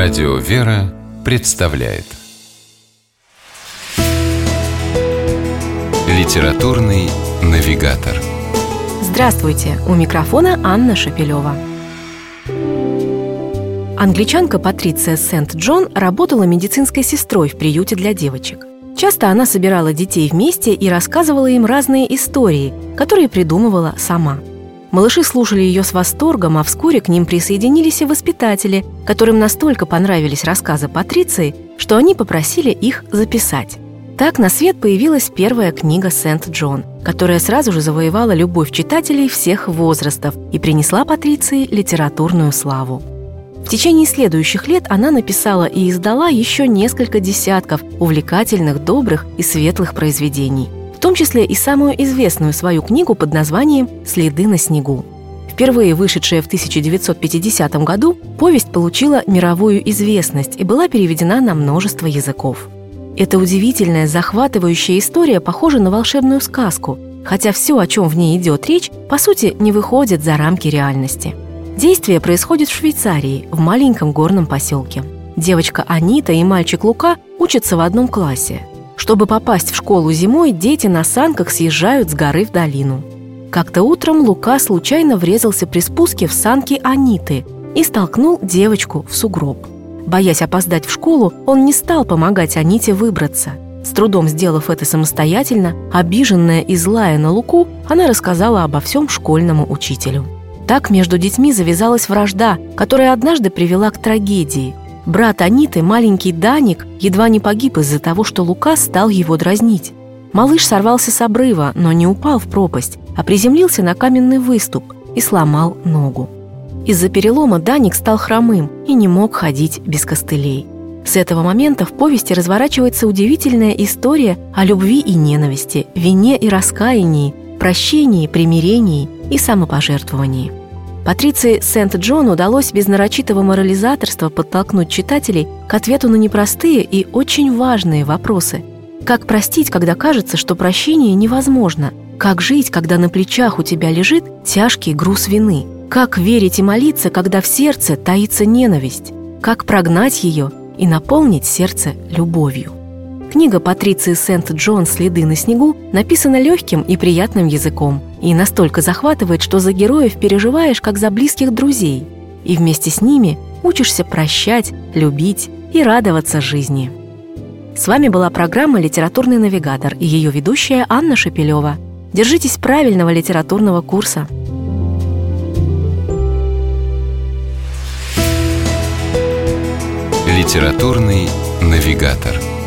Радио «Вера» представляет Литературный навигатор Здравствуйте! У микрофона Анна Шапилева. Англичанка Патриция Сент-Джон работала медицинской сестрой в приюте для девочек. Часто она собирала детей вместе и рассказывала им разные истории, которые придумывала сама – Малыши слушали ее с восторгом, а вскоре к ним присоединились и воспитатели, которым настолько понравились рассказы Патриции, что они попросили их записать. Так на свет появилась первая книга «Сент-Джон», которая сразу же завоевала любовь читателей всех возрастов и принесла Патриции литературную славу. В течение следующих лет она написала и издала еще несколько десятков увлекательных, добрых и светлых произведений – в том числе и самую известную свою книгу под названием «Следы на снегу». Впервые вышедшая в 1950 году, повесть получила мировую известность и была переведена на множество языков. Эта удивительная, захватывающая история похожа на волшебную сказку, хотя все, о чем в ней идет речь, по сути, не выходит за рамки реальности. Действие происходит в Швейцарии, в маленьком горном поселке. Девочка Анита и мальчик Лука учатся в одном классе. Чтобы попасть в школу зимой, дети на санках съезжают с горы в долину. Как-то утром Лука случайно врезался при спуске в санки Аниты и столкнул девочку в сугроб. Боясь опоздать в школу, он не стал помогать Аните выбраться. С трудом сделав это самостоятельно, обиженная и злая на Луку, она рассказала обо всем школьному учителю. Так между детьми завязалась вражда, которая однажды привела к трагедии – Брат Аниты, маленький Даник, едва не погиб из-за того, что Лука стал его дразнить. Малыш сорвался с обрыва, но не упал в пропасть, а приземлился на каменный выступ и сломал ногу. Из-за перелома Даник стал хромым и не мог ходить без костылей. С этого момента в повести разворачивается удивительная история о любви и ненависти, вине и раскаянии, прощении, примирении и самопожертвовании. Патриции Сент-Джон удалось без нарочитого морализаторства подтолкнуть читателей к ответу на непростые и очень важные вопросы. Как простить, когда кажется, что прощение невозможно? Как жить, когда на плечах у тебя лежит тяжкий груз вины? Как верить и молиться, когда в сердце таится ненависть? Как прогнать ее и наполнить сердце любовью? Книга Патриции Сент-Джон «Следы на снегу» написана легким и приятным языком и настолько захватывает, что за героев переживаешь, как за близких друзей, и вместе с ними учишься прощать, любить и радоваться жизни. С вами была программа «Литературный навигатор» и ее ведущая Анна Шепелева. Держитесь правильного литературного курса. Литературный навигатор.